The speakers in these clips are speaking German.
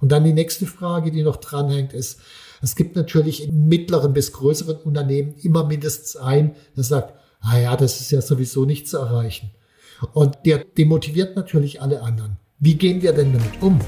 Und dann die nächste Frage, die noch dranhängt, ist, es gibt natürlich in mittleren bis größeren Unternehmen immer mindestens ein, der sagt, ah ja, das ist ja sowieso nicht zu erreichen. Und der demotiviert natürlich alle anderen. Wie gehen wir denn damit um?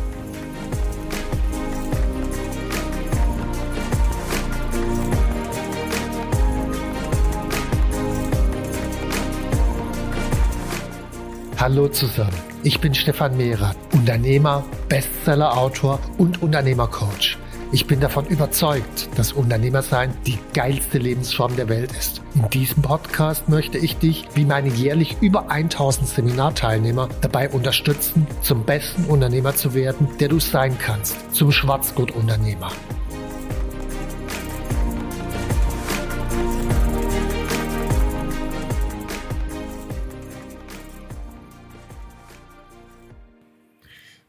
Hallo zusammen, ich bin Stefan Mehrer, Unternehmer, Bestseller-Autor und Unternehmercoach. Ich bin davon überzeugt, dass Unternehmersein die geilste Lebensform der Welt ist. In diesem Podcast möchte ich dich, wie meine jährlich über 1000 Seminarteilnehmer, dabei unterstützen, zum besten Unternehmer zu werden, der du sein kannst, zum Schwarzgurt-Unternehmer.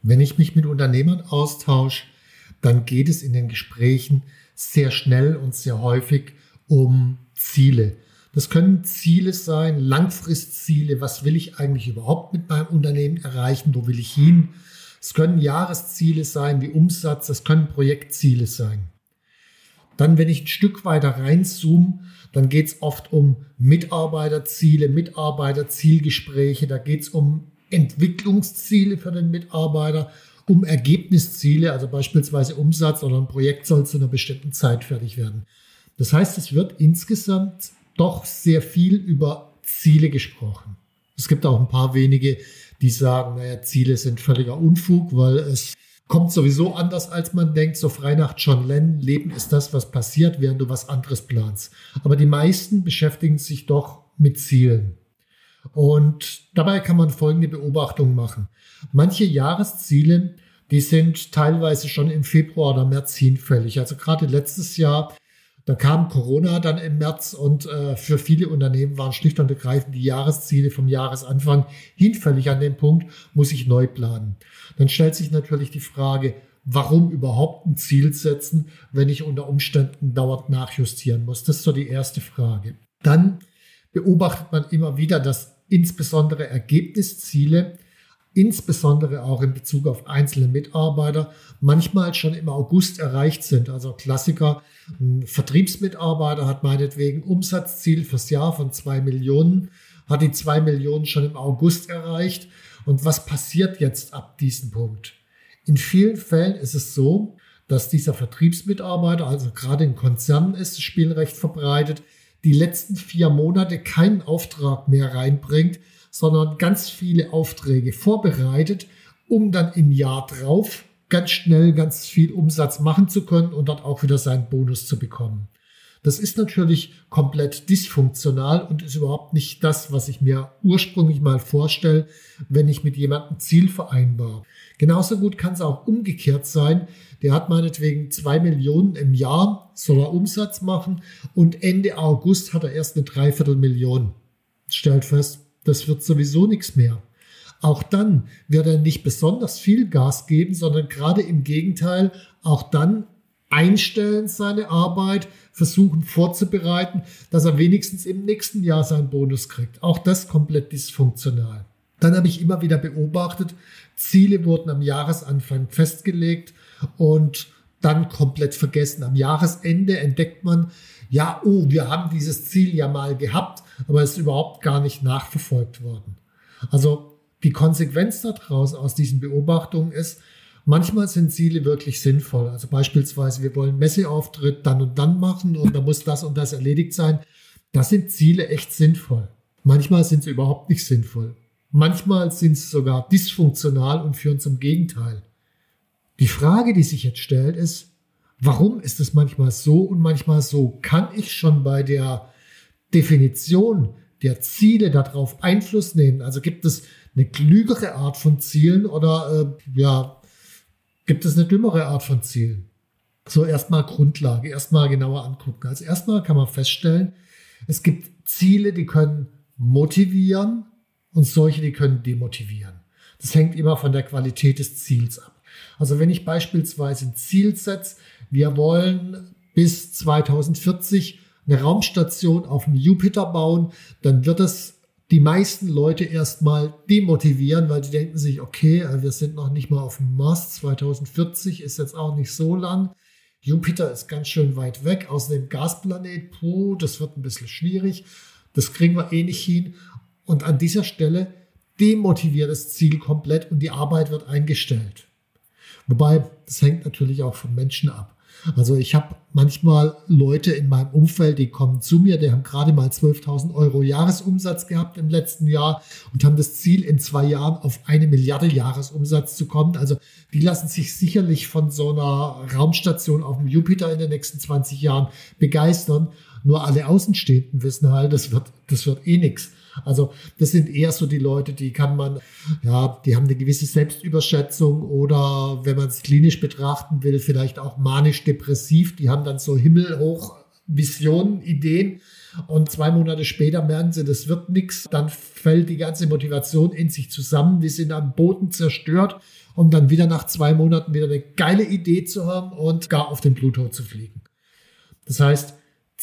Wenn ich mich mit Unternehmern austausche, dann geht es in den Gesprächen sehr schnell und sehr häufig um Ziele. Das können Ziele sein, Langfristziele. Was will ich eigentlich überhaupt mit meinem Unternehmen erreichen? Wo will ich hin? Es können Jahresziele sein wie Umsatz. Das können Projektziele sein. Dann, wenn ich ein Stück weiter reinzoome, dann geht es oft um Mitarbeiterziele, Mitarbeiterzielgespräche. Da geht es um Entwicklungsziele für den Mitarbeiter, um Ergebnisziele, also beispielsweise Umsatz oder ein Projekt soll zu einer bestimmten Zeit fertig werden. Das heißt, es wird insgesamt doch sehr viel über Ziele gesprochen. Es gibt auch ein paar wenige, die sagen, naja, Ziele sind völliger Unfug, weil es kommt sowieso anders, als man denkt. So frei nach John Lennon, Leben ist das, was passiert, während du was anderes planst. Aber die meisten beschäftigen sich doch mit Zielen. Und dabei kann man folgende Beobachtung machen. Manche Jahresziele, die sind teilweise schon im Februar oder März hinfällig. Also gerade letztes Jahr, da kam Corona dann im März und äh, für viele Unternehmen waren schlicht und ergreifend die Jahresziele vom Jahresanfang hinfällig. An dem Punkt muss ich neu planen. Dann stellt sich natürlich die Frage, warum überhaupt ein Ziel setzen, wenn ich unter Umständen dauernd nachjustieren muss? Das ist so die erste Frage. Dann beobachtet man immer wieder, dass insbesondere Ergebnisziele, insbesondere auch in Bezug auf einzelne Mitarbeiter, manchmal schon im August erreicht sind. Also Klassiker, ein Vertriebsmitarbeiter hat meinetwegen Umsatzziel fürs Jahr von zwei Millionen, hat die zwei Millionen schon im August erreicht. Und was passiert jetzt ab diesem Punkt? In vielen Fällen ist es so, dass dieser Vertriebsmitarbeiter, also gerade in Konzernen ist das Spielrecht verbreitet, die letzten vier Monate keinen Auftrag mehr reinbringt, sondern ganz viele Aufträge vorbereitet, um dann im Jahr drauf ganz schnell ganz viel Umsatz machen zu können und dann auch wieder seinen Bonus zu bekommen. Das ist natürlich komplett dysfunktional und ist überhaupt nicht das, was ich mir ursprünglich mal vorstelle, wenn ich mit jemandem Ziel vereinbar. Genauso gut kann es auch umgekehrt sein. Der hat meinetwegen zwei Millionen im Jahr, soll er Umsatz machen und Ende August hat er erst eine Dreiviertelmillion. Stellt fest, das wird sowieso nichts mehr. Auch dann wird er nicht besonders viel Gas geben, sondern gerade im Gegenteil, auch dann einstellen seine Arbeit, versuchen vorzubereiten, dass er wenigstens im nächsten Jahr seinen Bonus kriegt. Auch das komplett dysfunktional. Dann habe ich immer wieder beobachtet, Ziele wurden am Jahresanfang festgelegt und dann komplett vergessen. Am Jahresende entdeckt man, ja, oh, wir haben dieses Ziel ja mal gehabt, aber es ist überhaupt gar nicht nachverfolgt worden. Also die Konsequenz daraus aus diesen Beobachtungen ist, Manchmal sind Ziele wirklich sinnvoll. Also beispielsweise, wir wollen Messeauftritt dann und dann machen und da muss das und das erledigt sein. Das sind Ziele echt sinnvoll. Manchmal sind sie überhaupt nicht sinnvoll. Manchmal sind sie sogar dysfunktional und führen zum Gegenteil. Die Frage, die sich jetzt stellt, ist, warum ist es manchmal so und manchmal so? Kann ich schon bei der Definition der Ziele darauf Einfluss nehmen? Also gibt es eine klügere Art von Zielen oder äh, ja, gibt es eine dümmere Art von Zielen. So erstmal Grundlage, erstmal genauer angucken. Als erstmal kann man feststellen, es gibt Ziele, die können motivieren und solche, die können demotivieren. Das hängt immer von der Qualität des Ziels ab. Also wenn ich beispielsweise ein Ziel setze, wir wollen bis 2040 eine Raumstation auf dem Jupiter bauen, dann wird es die meisten Leute erstmal demotivieren, weil die denken sich, okay, wir sind noch nicht mal auf dem Mars, 2040 ist jetzt auch nicht so lang. Jupiter ist ganz schön weit weg, außerdem Gasplanet, puh, das wird ein bisschen schwierig. Das kriegen wir eh nicht hin. Und an dieser Stelle demotiviert das Ziel komplett und die Arbeit wird eingestellt. Wobei, das hängt natürlich auch vom Menschen ab. Also ich habe manchmal Leute in meinem Umfeld, die kommen zu mir, die haben gerade mal 12.000 Euro Jahresumsatz gehabt im letzten Jahr und haben das Ziel, in zwei Jahren auf eine Milliarde Jahresumsatz zu kommen. Also die lassen sich sicherlich von so einer Raumstation auf dem Jupiter in den nächsten 20 Jahren begeistern. Nur alle Außenstehenden wissen halt, das wird, das wird eh nichts. Also das sind eher so die Leute, die kann man, ja, die haben eine gewisse Selbstüberschätzung oder wenn man es klinisch betrachten will, vielleicht auch manisch-depressiv. Die haben dann so himmelhoch Visionen, Ideen. Und zwei Monate später merken sie, das wird nichts. Dann fällt die ganze Motivation in sich zusammen. Die sind am Boden zerstört, um dann wieder nach zwei Monaten wieder eine geile Idee zu haben und gar auf den Pluto zu fliegen. Das heißt,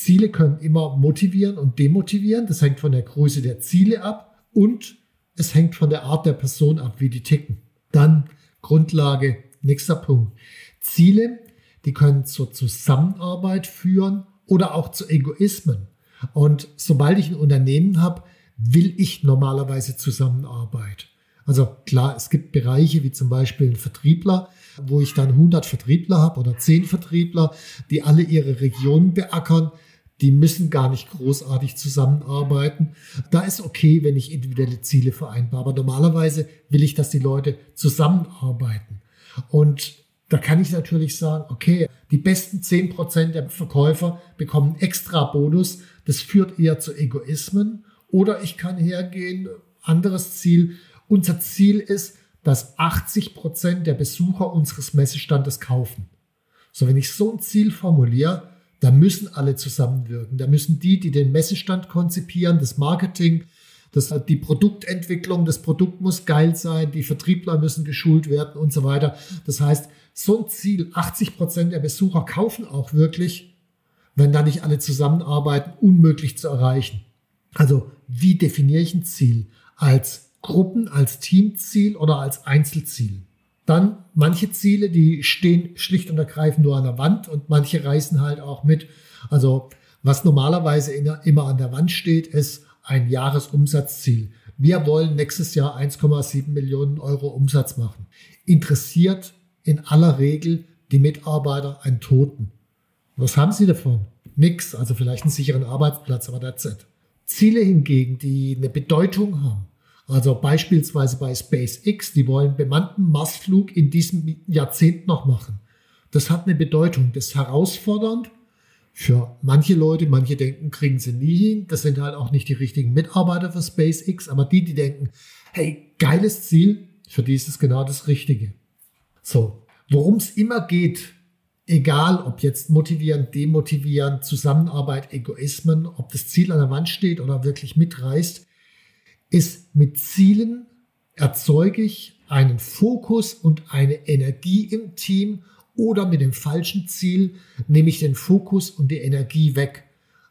Ziele können immer motivieren und demotivieren. Das hängt von der Größe der Ziele ab und es hängt von der Art der Person ab, wie die ticken. Dann Grundlage, nächster Punkt. Ziele, die können zur Zusammenarbeit führen oder auch zu Egoismen. Und sobald ich ein Unternehmen habe, will ich normalerweise Zusammenarbeit. Also klar, es gibt Bereiche wie zum Beispiel ein Vertriebler, wo ich dann 100 Vertriebler habe oder 10 Vertriebler, die alle ihre Regionen beackern die müssen gar nicht großartig zusammenarbeiten. Da ist okay, wenn ich individuelle Ziele vereinbare. Aber normalerweise will ich, dass die Leute zusammenarbeiten. Und da kann ich natürlich sagen, okay, die besten zehn Prozent der Verkäufer bekommen extra Bonus. Das führt eher zu Egoismen. Oder ich kann hergehen, anderes Ziel. Unser Ziel ist, dass 80 Prozent der Besucher unseres Messestandes kaufen. So, wenn ich so ein Ziel formuliere, da müssen alle zusammenwirken. Da müssen die, die den Messestand konzipieren, das Marketing, das, die Produktentwicklung, das Produkt muss geil sein, die Vertriebler müssen geschult werden und so weiter. Das heißt, so ein Ziel, 80 Prozent der Besucher kaufen auch wirklich, wenn da nicht alle zusammenarbeiten, unmöglich zu erreichen. Also, wie definiere ich ein Ziel? Als Gruppen, als Teamziel oder als Einzelziel? Dann manche Ziele, die stehen schlicht und ergreifend nur an der Wand und manche reißen halt auch mit. Also was normalerweise immer an der Wand steht, ist ein Jahresumsatzziel. Wir wollen nächstes Jahr 1,7 Millionen Euro Umsatz machen. Interessiert in aller Regel die Mitarbeiter einen Toten. Was haben sie davon? Nix, also vielleicht einen sicheren Arbeitsplatz, aber that's it. Ziele hingegen, die eine Bedeutung haben, also beispielsweise bei SpaceX, die wollen bemannten Marsflug in diesem Jahrzehnt noch machen. Das hat eine Bedeutung, das ist herausfordernd für manche Leute. Manche denken, kriegen sie nie hin. Das sind halt auch nicht die richtigen Mitarbeiter für SpaceX, aber die, die denken, hey, geiles Ziel, für die ist es genau das Richtige. So, worum es immer geht, egal ob jetzt motivieren, demotivieren, Zusammenarbeit, Egoismen, ob das Ziel an der Wand steht oder wirklich mitreißt, ist mit Zielen erzeuge ich einen Fokus und eine Energie im Team oder mit dem falschen Ziel nehme ich den Fokus und die Energie weg.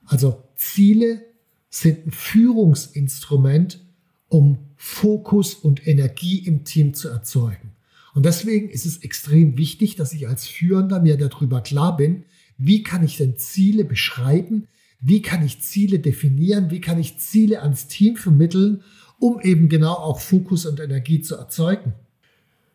Also Ziele sind ein Führungsinstrument, um Fokus und Energie im Team zu erzeugen. Und deswegen ist es extrem wichtig, dass ich als Führender mir darüber klar bin, wie kann ich denn Ziele beschreiben, wie kann ich Ziele definieren, wie kann ich Ziele ans Team vermitteln, um eben genau auch Fokus und Energie zu erzeugen.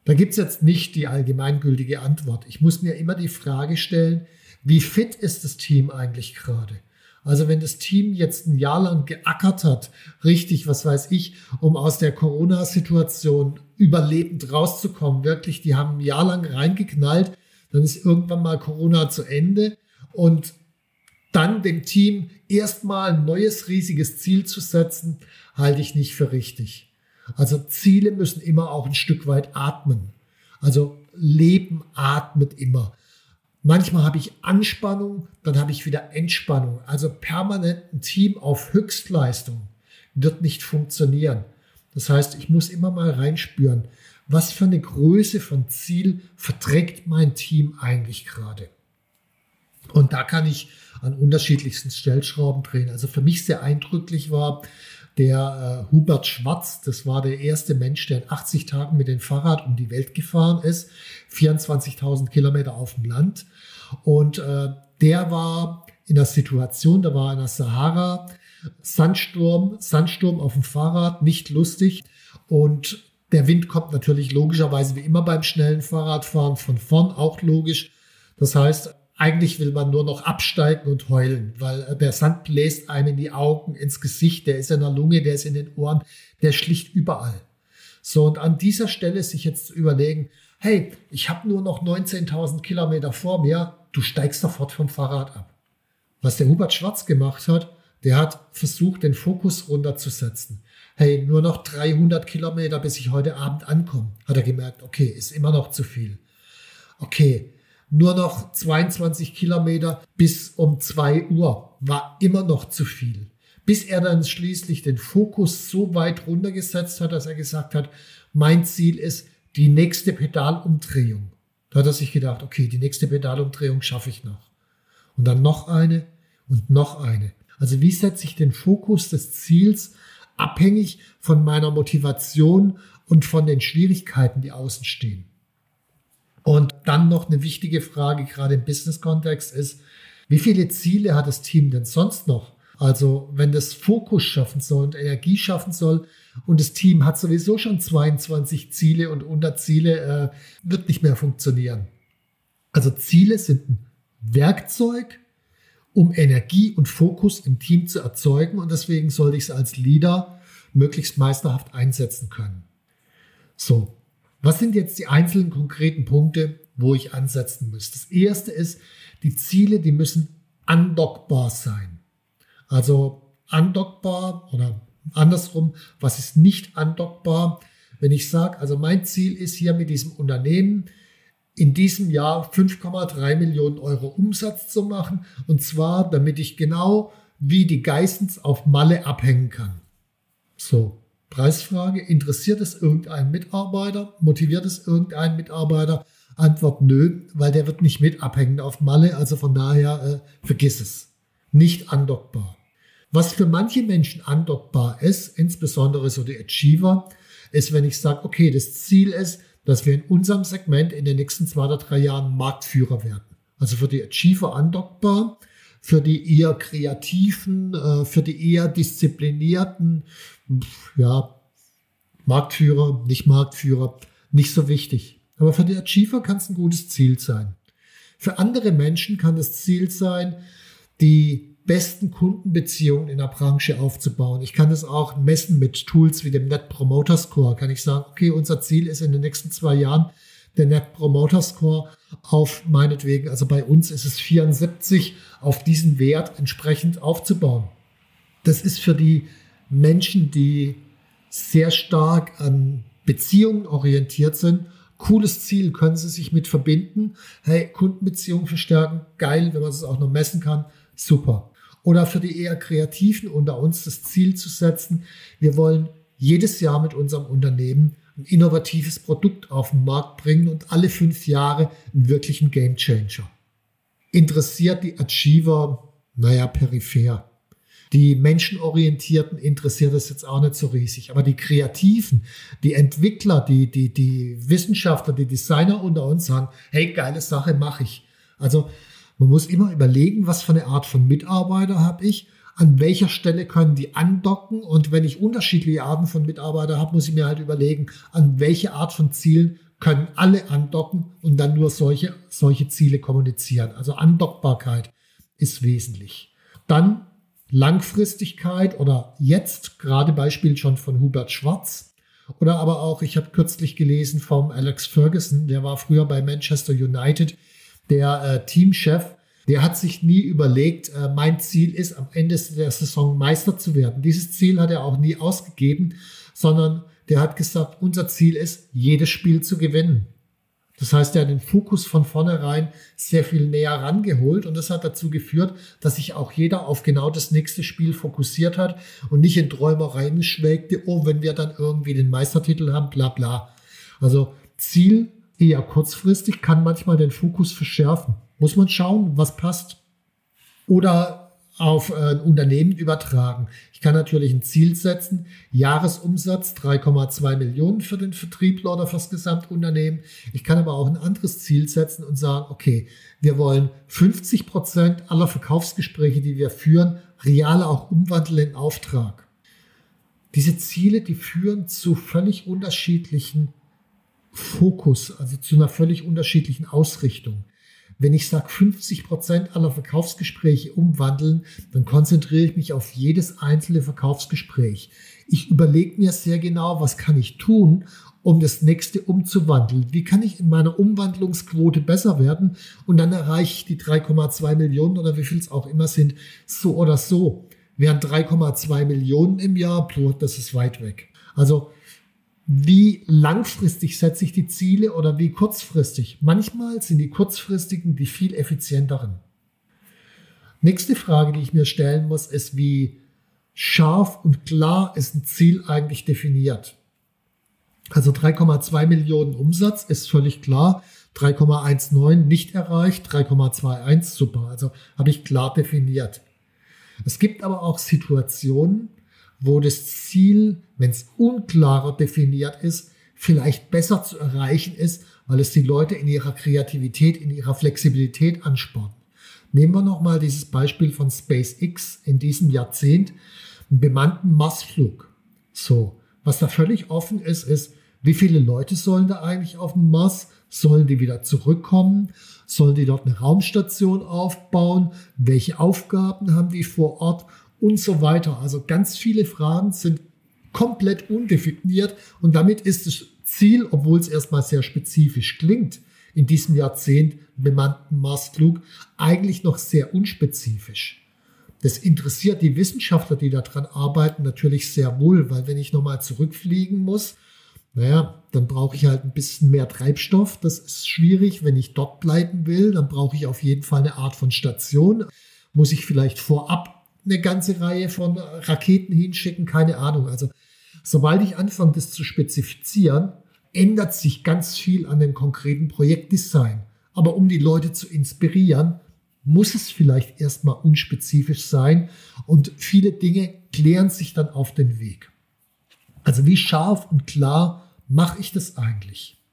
Da gibt's jetzt nicht die allgemeingültige Antwort. Ich muss mir immer die Frage stellen, wie fit ist das Team eigentlich gerade? Also wenn das Team jetzt ein Jahr lang geackert hat, richtig, was weiß ich, um aus der Corona-Situation überlebend rauszukommen, wirklich, die haben ein Jahr lang reingeknallt, dann ist irgendwann mal Corona zu Ende und dann dem Team erstmal ein neues riesiges Ziel zu setzen, halte ich nicht für richtig. Also Ziele müssen immer auch ein Stück weit atmen. Also Leben atmet immer. Manchmal habe ich Anspannung, dann habe ich wieder Entspannung. Also permanent ein Team auf Höchstleistung wird nicht funktionieren. Das heißt, ich muss immer mal reinspüren, was für eine Größe von Ziel verträgt mein Team eigentlich gerade. Und da kann ich an unterschiedlichsten Stellschrauben drehen. Also für mich sehr eindrücklich war der äh, Hubert Schwarz, das war der erste Mensch, der in 80 Tagen mit dem Fahrrad um die Welt gefahren ist, 24.000 Kilometer auf dem Land. Und äh, der war in der Situation, da war in der Sahara, Sandsturm, Sandsturm auf dem Fahrrad, nicht lustig. Und der Wind kommt natürlich logischerweise wie immer beim schnellen Fahrradfahren von vorn, auch logisch. Das heißt, eigentlich will man nur noch absteigen und heulen, weil äh, der Sand bläst einem in die Augen, ins Gesicht, der ist in der Lunge, der ist in den Ohren, der schlicht überall. So, und an dieser Stelle sich jetzt zu überlegen, hey, ich habe nur noch 19.000 Kilometer vor mir, du steigst sofort vom Fahrrad ab. Was der Hubert Schwarz gemacht hat, der hat versucht, den Fokus runterzusetzen. Hey, nur noch 300 Kilometer, bis ich heute Abend ankomme. Hat er gemerkt, okay, ist immer noch zu viel. Okay, nur noch 22 Kilometer bis um 2 Uhr war immer noch zu viel. Bis er dann schließlich den Fokus so weit runtergesetzt hat, dass er gesagt hat, mein Ziel ist die nächste Pedalumdrehung. Da hat er sich gedacht, okay, die nächste Pedalumdrehung schaffe ich noch. Und dann noch eine und noch eine. Also wie setze ich den Fokus des Ziels abhängig von meiner Motivation und von den Schwierigkeiten, die außen stehen. Und dann noch eine wichtige Frage, gerade im Business-Kontext ist, wie viele Ziele hat das Team denn sonst noch? Also wenn das Fokus schaffen soll und Energie schaffen soll und das Team hat sowieso schon 22 Ziele und Unterziele, äh, wird nicht mehr funktionieren. Also Ziele sind ein Werkzeug, um Energie und Fokus im Team zu erzeugen. Und deswegen sollte ich es als Leader möglichst meisterhaft einsetzen können. So, was sind jetzt die einzelnen konkreten Punkte, wo ich ansetzen muss? Das erste ist, die Ziele, die müssen andockbar sein. Also andockbar oder andersrum, was ist nicht andockbar? Wenn ich sage, also mein Ziel ist hier mit diesem Unternehmen, in diesem Jahr 5,3 Millionen Euro Umsatz zu machen. Und zwar, damit ich genau wie die Geissens auf Malle abhängen kann. So, Preisfrage. Interessiert es irgendeinen Mitarbeiter? Motiviert es irgendeinen Mitarbeiter? Antwort nö, weil der wird nicht mit abhängen auf Malle. Also von daher äh, vergiss es. Nicht andockbar. Was für manche Menschen andockbar ist, insbesondere so die Achiever, ist, wenn ich sage, okay, das Ziel ist, dass wir in unserem Segment in den nächsten zwei oder drei Jahren Marktführer werden. Also für die Achiever andockbar, für die eher kreativen, äh, für die eher disziplinierten, ja, Marktführer, nicht Marktführer, nicht so wichtig. Aber für die Achiever kann es ein gutes Ziel sein. Für andere Menschen kann das Ziel sein, die besten Kundenbeziehungen in der Branche aufzubauen. Ich kann das auch messen mit Tools wie dem Net Promoter Score. Kann ich sagen, okay, unser Ziel ist in den nächsten zwei Jahren der Net Promoter Score auf meinetwegen, also bei uns ist es 74, auf diesen Wert entsprechend aufzubauen. Das ist für die Menschen, die sehr stark an Beziehungen orientiert sind, cooles Ziel, können sie sich mit verbinden. Hey, Kundenbeziehungen verstärken, geil, wenn man es auch noch messen kann, super oder für die eher Kreativen unter uns das Ziel zu setzen, wir wollen jedes Jahr mit unserem Unternehmen ein innovatives Produkt auf den Markt bringen und alle fünf Jahre einen wirklichen Game Changer. Interessiert die Achiever, naja, peripher. Die Menschenorientierten interessiert es jetzt auch nicht so riesig. Aber die Kreativen, die Entwickler, die, die, die Wissenschaftler, die Designer unter uns sagen, hey, geile Sache, mache ich. Also man muss immer überlegen, was für eine Art von Mitarbeiter habe ich, an welcher Stelle können die andocken und wenn ich unterschiedliche Arten von Mitarbeiter habe, muss ich mir halt überlegen, an welche Art von Zielen können alle andocken und dann nur solche, solche Ziele kommunizieren. Also Andockbarkeit ist wesentlich. Dann Langfristigkeit oder jetzt gerade Beispiel schon von Hubert Schwarz oder aber auch, ich habe kürzlich gelesen vom Alex Ferguson, der war früher bei Manchester United, der äh, Teamchef, der hat sich nie überlegt, äh, mein Ziel ist, am Ende der Saison Meister zu werden. Dieses Ziel hat er auch nie ausgegeben, sondern der hat gesagt, unser Ziel ist, jedes Spiel zu gewinnen. Das heißt, er hat den Fokus von vornherein sehr viel näher rangeholt und das hat dazu geführt, dass sich auch jeder auf genau das nächste Spiel fokussiert hat und nicht in Träumereien schwelgte, oh, wenn wir dann irgendwie den Meistertitel haben, bla bla. Also Ziel eher kurzfristig kann manchmal den Fokus verschärfen. Muss man schauen, was passt. Oder auf äh, ein Unternehmen übertragen. Ich kann natürlich ein Ziel setzen, Jahresumsatz 3,2 Millionen für den Vertriebler oder für das Gesamtunternehmen. Ich kann aber auch ein anderes Ziel setzen und sagen, okay, wir wollen 50 Prozent aller Verkaufsgespräche, die wir führen, real auch umwandeln in Auftrag. Diese Ziele, die führen zu völlig unterschiedlichen Fokus, also zu einer völlig unterschiedlichen Ausrichtung. Wenn ich sage, 50 Prozent aller Verkaufsgespräche umwandeln, dann konzentriere ich mich auf jedes einzelne Verkaufsgespräch. Ich überlege mir sehr genau, was kann ich tun, um das nächste umzuwandeln. Wie kann ich in meiner Umwandlungsquote besser werden? Und dann erreiche ich die 3,2 Millionen oder wie viel es auch immer sind, so oder so. Während 3,2 Millionen im Jahr, das ist weit weg. Also wie langfristig setze ich die Ziele oder wie kurzfristig. Manchmal sind die kurzfristigen die viel effizienteren. Nächste Frage, die ich mir stellen muss, ist, wie scharf und klar ist ein Ziel eigentlich definiert. Also 3,2 Millionen Umsatz ist völlig klar. 3,19 nicht erreicht, 3,21 super. Also habe ich klar definiert. Es gibt aber auch Situationen, wo das Ziel, wenn es unklarer definiert ist, vielleicht besser zu erreichen ist, weil es die Leute in ihrer Kreativität, in ihrer Flexibilität anspornt. Nehmen wir nochmal dieses Beispiel von SpaceX in diesem Jahrzehnt, einen bemannten Marsflug. So, was da völlig offen ist, ist, wie viele Leute sollen da eigentlich auf dem Mars? Sollen die wieder zurückkommen? Sollen die dort eine Raumstation aufbauen? Welche Aufgaben haben die vor Ort? Und so weiter. Also ganz viele Fragen sind komplett undefiniert und damit ist das Ziel, obwohl es erstmal sehr spezifisch klingt, in diesem Jahrzehnt bemannten Marsflug eigentlich noch sehr unspezifisch. Das interessiert die Wissenschaftler, die daran arbeiten, natürlich sehr wohl, weil wenn ich nochmal zurückfliegen muss, naja, dann brauche ich halt ein bisschen mehr Treibstoff. Das ist schwierig. Wenn ich dort bleiben will, dann brauche ich auf jeden Fall eine Art von Station. Muss ich vielleicht vorab eine ganze Reihe von Raketen hinschicken, keine Ahnung. Also sobald ich anfange, das zu spezifizieren, ändert sich ganz viel an dem konkreten Projektdesign. Aber um die Leute zu inspirieren, muss es vielleicht erstmal unspezifisch sein und viele Dinge klären sich dann auf den Weg. Also wie scharf und klar mache ich das eigentlich?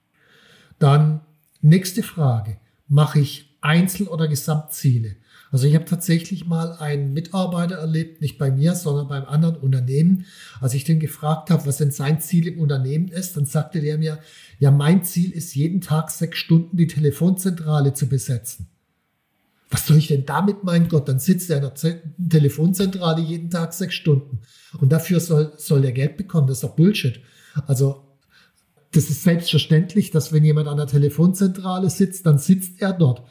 Dann nächste Frage, mache ich Einzel- oder Gesamtziele? Also ich habe tatsächlich mal einen Mitarbeiter erlebt, nicht bei mir, sondern beim anderen Unternehmen. Als ich den gefragt habe, was denn sein Ziel im Unternehmen ist, dann sagte der mir, ja, mein Ziel ist jeden Tag sechs Stunden die Telefonzentrale zu besetzen. Was soll ich denn damit, mein Gott? Dann sitzt er in der Telefonzentrale jeden Tag sechs Stunden. Und dafür soll, soll er Geld bekommen. Das ist doch Bullshit. Also, das ist selbstverständlich, dass wenn jemand an der Telefonzentrale sitzt, dann sitzt er dort.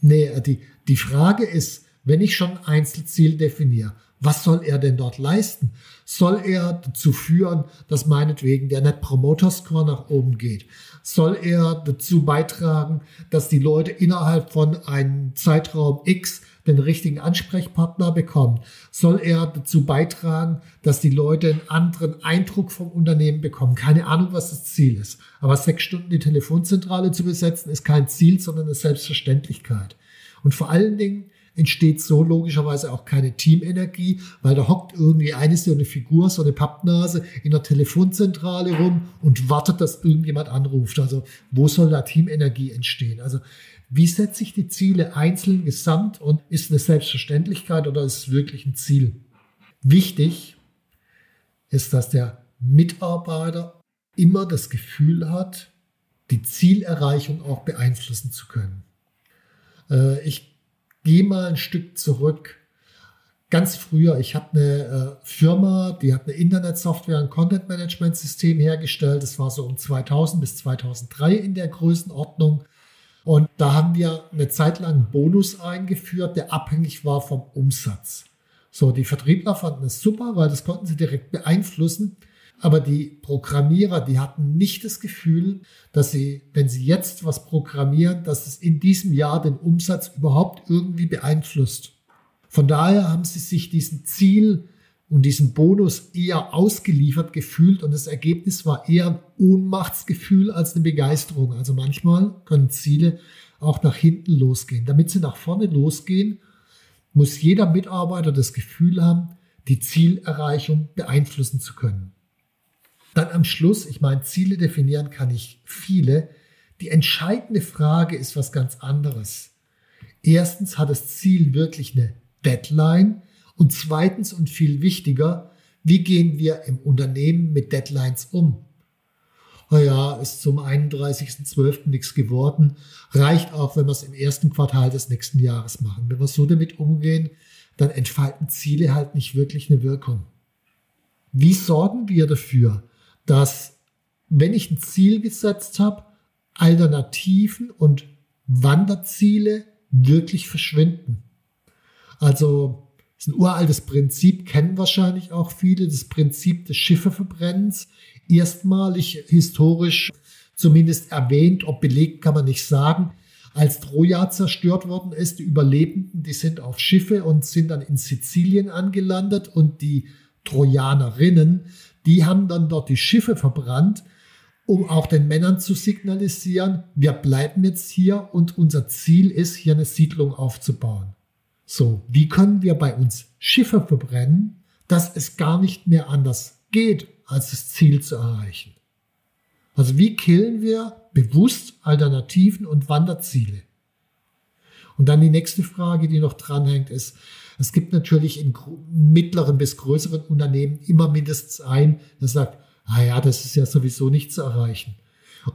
Nee, die, die Frage ist, wenn ich schon Einzelziel definiere, was soll er denn dort leisten? Soll er dazu führen, dass meinetwegen der Net Promoter Score nach oben geht? Soll er dazu beitragen, dass die Leute innerhalb von einem Zeitraum X den richtigen Ansprechpartner bekommen? Soll er dazu beitragen, dass die Leute einen anderen Eindruck vom Unternehmen bekommen? Keine Ahnung, was das Ziel ist. Aber sechs Stunden die Telefonzentrale zu besetzen, ist kein Ziel, sondern eine Selbstverständlichkeit. Und vor allen Dingen entsteht so logischerweise auch keine Teamenergie, weil da hockt irgendwie eine so eine Figur, so eine Pappnase in der Telefonzentrale rum und wartet, dass irgendjemand anruft. Also wo soll da Teamenergie entstehen? Also wie setze ich die Ziele einzeln, gesamt und ist eine Selbstverständlichkeit oder ist es wirklich ein Ziel? Wichtig ist, dass der Mitarbeiter immer das Gefühl hat, die Zielerreichung auch beeinflussen zu können. Äh, ich gehe mal ein Stück zurück. Ganz früher, ich habe eine äh, Firma, die hat eine Internetsoftware, ein Content-Management-System hergestellt. Das war so um 2000 bis 2003 in der Größenordnung. Und da haben wir eine Zeit lang einen Bonus eingeführt, der abhängig war vom Umsatz. So, die Vertriebler fanden es super, weil das konnten sie direkt beeinflussen. Aber die Programmierer, die hatten nicht das Gefühl, dass sie, wenn sie jetzt was programmieren, dass es in diesem Jahr den Umsatz überhaupt irgendwie beeinflusst. Von daher haben sie sich diesem Ziel und diesem Bonus eher ausgeliefert gefühlt und das Ergebnis war eher ein Ohnmachtsgefühl als eine Begeisterung. Also manchmal können Ziele auch nach hinten losgehen. Damit sie nach vorne losgehen, muss jeder Mitarbeiter das Gefühl haben, die Zielerreichung beeinflussen zu können. Dann am Schluss, ich meine, Ziele definieren kann ich viele. Die entscheidende Frage ist was ganz anderes. Erstens hat das Ziel wirklich eine Deadline und zweitens und viel wichtiger, wie gehen wir im Unternehmen mit Deadlines um? Naja, ist zum 31.12. nichts geworden. Reicht auch, wenn wir es im ersten Quartal des nächsten Jahres machen. Wenn wir so damit umgehen, dann entfalten Ziele halt nicht wirklich eine Wirkung. Wie sorgen wir dafür, dass, wenn ich ein Ziel gesetzt habe, Alternativen und Wanderziele wirklich verschwinden? Also, ist ein uraltes Prinzip, kennen wahrscheinlich auch viele, das Prinzip des Schiffeverbrennens. Erstmalig historisch zumindest erwähnt, ob belegt kann man nicht sagen als Troja zerstört worden ist. Die Überlebenden, die sind auf Schiffe und sind dann in Sizilien angelandet und die Trojanerinnen, die haben dann dort die Schiffe verbrannt, um auch den Männern zu signalisieren, wir bleiben jetzt hier und unser Ziel ist, hier eine Siedlung aufzubauen. So, wie können wir bei uns Schiffe verbrennen, dass es gar nicht mehr anders geht, als das Ziel zu erreichen? Also wie killen wir bewusst Alternativen und Wanderziele? Und dann die nächste Frage, die noch dranhängt, ist, es gibt natürlich in mittleren bis größeren Unternehmen immer mindestens ein, der sagt, ah ja, das ist ja sowieso nicht zu erreichen.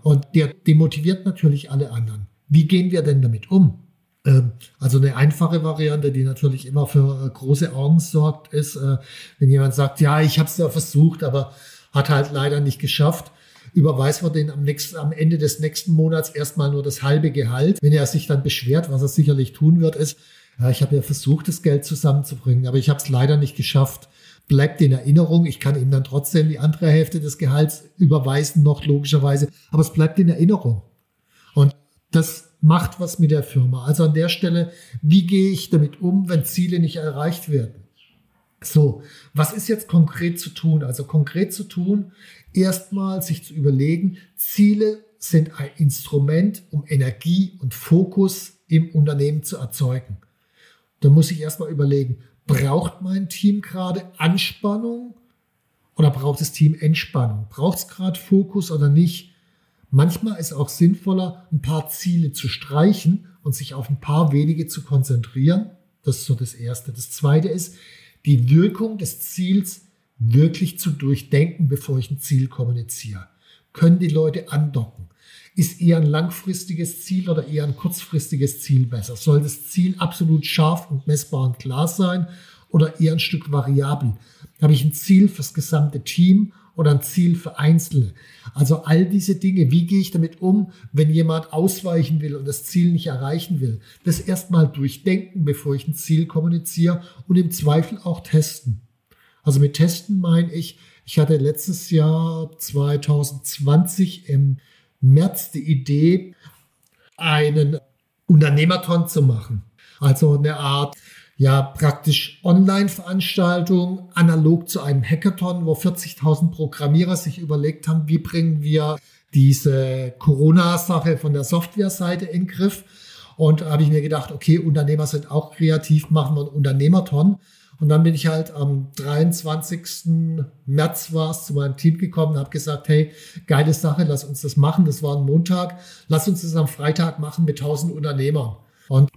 Und der demotiviert natürlich alle anderen. Wie gehen wir denn damit um? Ähm, also eine einfache Variante, die natürlich immer für äh, große Augen sorgt, ist, äh, wenn jemand sagt, ja, ich habe es ja versucht, aber hat halt leider nicht geschafft überweist man den am, nächsten, am Ende des nächsten Monats erstmal nur das halbe Gehalt. Wenn er sich dann beschwert, was er sicherlich tun wird, ist, ja, ich habe ja versucht, das Geld zusammenzubringen, aber ich habe es leider nicht geschafft. Bleibt in Erinnerung. Ich kann ihm dann trotzdem die andere Hälfte des Gehalts überweisen, noch logischerweise, aber es bleibt in Erinnerung. Und das macht was mit der Firma. Also an der Stelle, wie gehe ich damit um, wenn Ziele nicht erreicht werden? So, was ist jetzt konkret zu tun? Also konkret zu tun, erstmal sich zu überlegen, Ziele sind ein Instrument, um Energie und Fokus im Unternehmen zu erzeugen. Da muss ich erstmal überlegen, braucht mein Team gerade Anspannung oder braucht das Team Entspannung? Braucht es gerade Fokus oder nicht? Manchmal ist auch sinnvoller, ein paar Ziele zu streichen und sich auf ein paar wenige zu konzentrieren. Das ist so das Erste. Das Zweite ist, die Wirkung des Ziels wirklich zu durchdenken, bevor ich ein Ziel kommuniziere. Können die Leute andocken? Ist eher ein langfristiges Ziel oder eher ein kurzfristiges Ziel besser? Soll das Ziel absolut scharf und messbar und klar sein oder eher ein Stück variabel? Habe ich ein Ziel fürs gesamte Team oder ein Ziel für Einzelne? Also all diese Dinge, wie gehe ich damit um, wenn jemand ausweichen will und das Ziel nicht erreichen will? Das erstmal durchdenken, bevor ich ein Ziel kommuniziere und im Zweifel auch testen. Also mit Testen meine ich, ich hatte letztes Jahr 2020 im März die Idee, einen Unternehmerton zu machen. Also eine Art, ja, praktisch Online-Veranstaltung, analog zu einem Hackathon, wo 40.000 Programmierer sich überlegt haben, wie bringen wir diese Corona-Sache von der Software-Seite in den Griff. Und habe ich mir gedacht, okay, Unternehmer sind auch kreativ, machen wir einen Unternehmerton. Und dann bin ich halt am 23. März war es zu meinem Team gekommen und habe gesagt, hey, geile Sache, lass uns das machen. Das war ein Montag. Lass uns das am Freitag machen mit 1000 Unternehmern. Und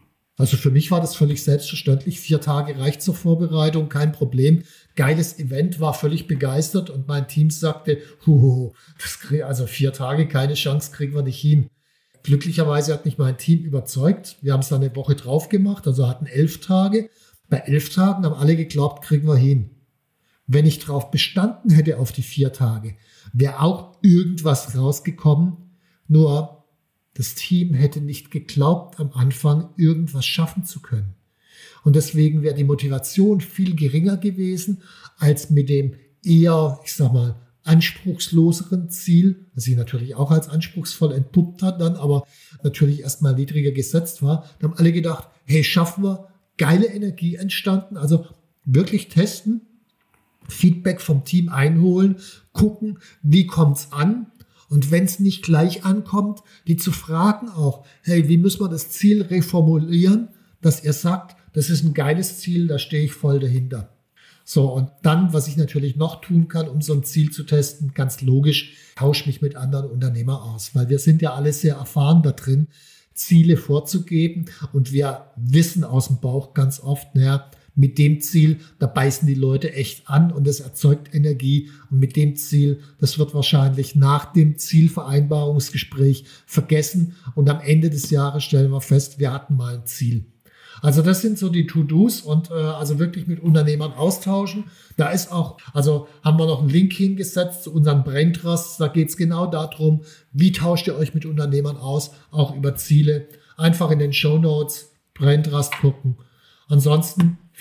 also für mich war das völlig selbstverständlich. Vier Tage reicht zur Vorbereitung, kein Problem. Geiles Event, war völlig begeistert und mein Team sagte, das krieg, also vier Tage, keine Chance, kriegen wir nicht hin. Glücklicherweise hat mich mein Team überzeugt. Wir haben es dann eine Woche drauf gemacht, also hatten elf Tage. Bei elf Tagen haben alle geglaubt, kriegen wir hin. Wenn ich darauf bestanden hätte auf die vier Tage, wäre auch irgendwas rausgekommen. Nur das Team hätte nicht geglaubt, am Anfang irgendwas schaffen zu können. Und deswegen wäre die Motivation viel geringer gewesen als mit dem eher, ich sag mal, anspruchsloseren Ziel, das sich natürlich auch als anspruchsvoll entpuppt hat dann, aber natürlich erstmal niedriger gesetzt war. Da haben alle gedacht, hey, schaffen wir, geile Energie entstanden, also wirklich testen, Feedback vom Team einholen, gucken, wie kommt's an und wenn es nicht gleich ankommt, die zu fragen auch, hey, wie müssen wir das Ziel reformulieren, dass ihr sagt, das ist ein geiles Ziel, da stehe ich voll dahinter. So, und dann, was ich natürlich noch tun kann, um so ein Ziel zu testen, ganz logisch, tausche mich mit anderen Unternehmern aus, weil wir sind ja alle sehr erfahren da drin, Ziele vorzugeben und wir wissen aus dem Bauch ganz oft, naja, mit dem Ziel, da beißen die Leute echt an und es erzeugt Energie. Und mit dem Ziel, das wird wahrscheinlich nach dem Zielvereinbarungsgespräch vergessen. Und am Ende des Jahres stellen wir fest, wir hatten mal ein Ziel. Also das sind so die To-Dos und äh, also wirklich mit Unternehmern austauschen. Da ist auch, also haben wir noch einen Link hingesetzt zu unseren Brain Trusts. Da geht es genau darum, wie tauscht ihr euch mit Unternehmern aus, auch über Ziele. Einfach in den Show Notes Brain Trust gucken. Ansonsten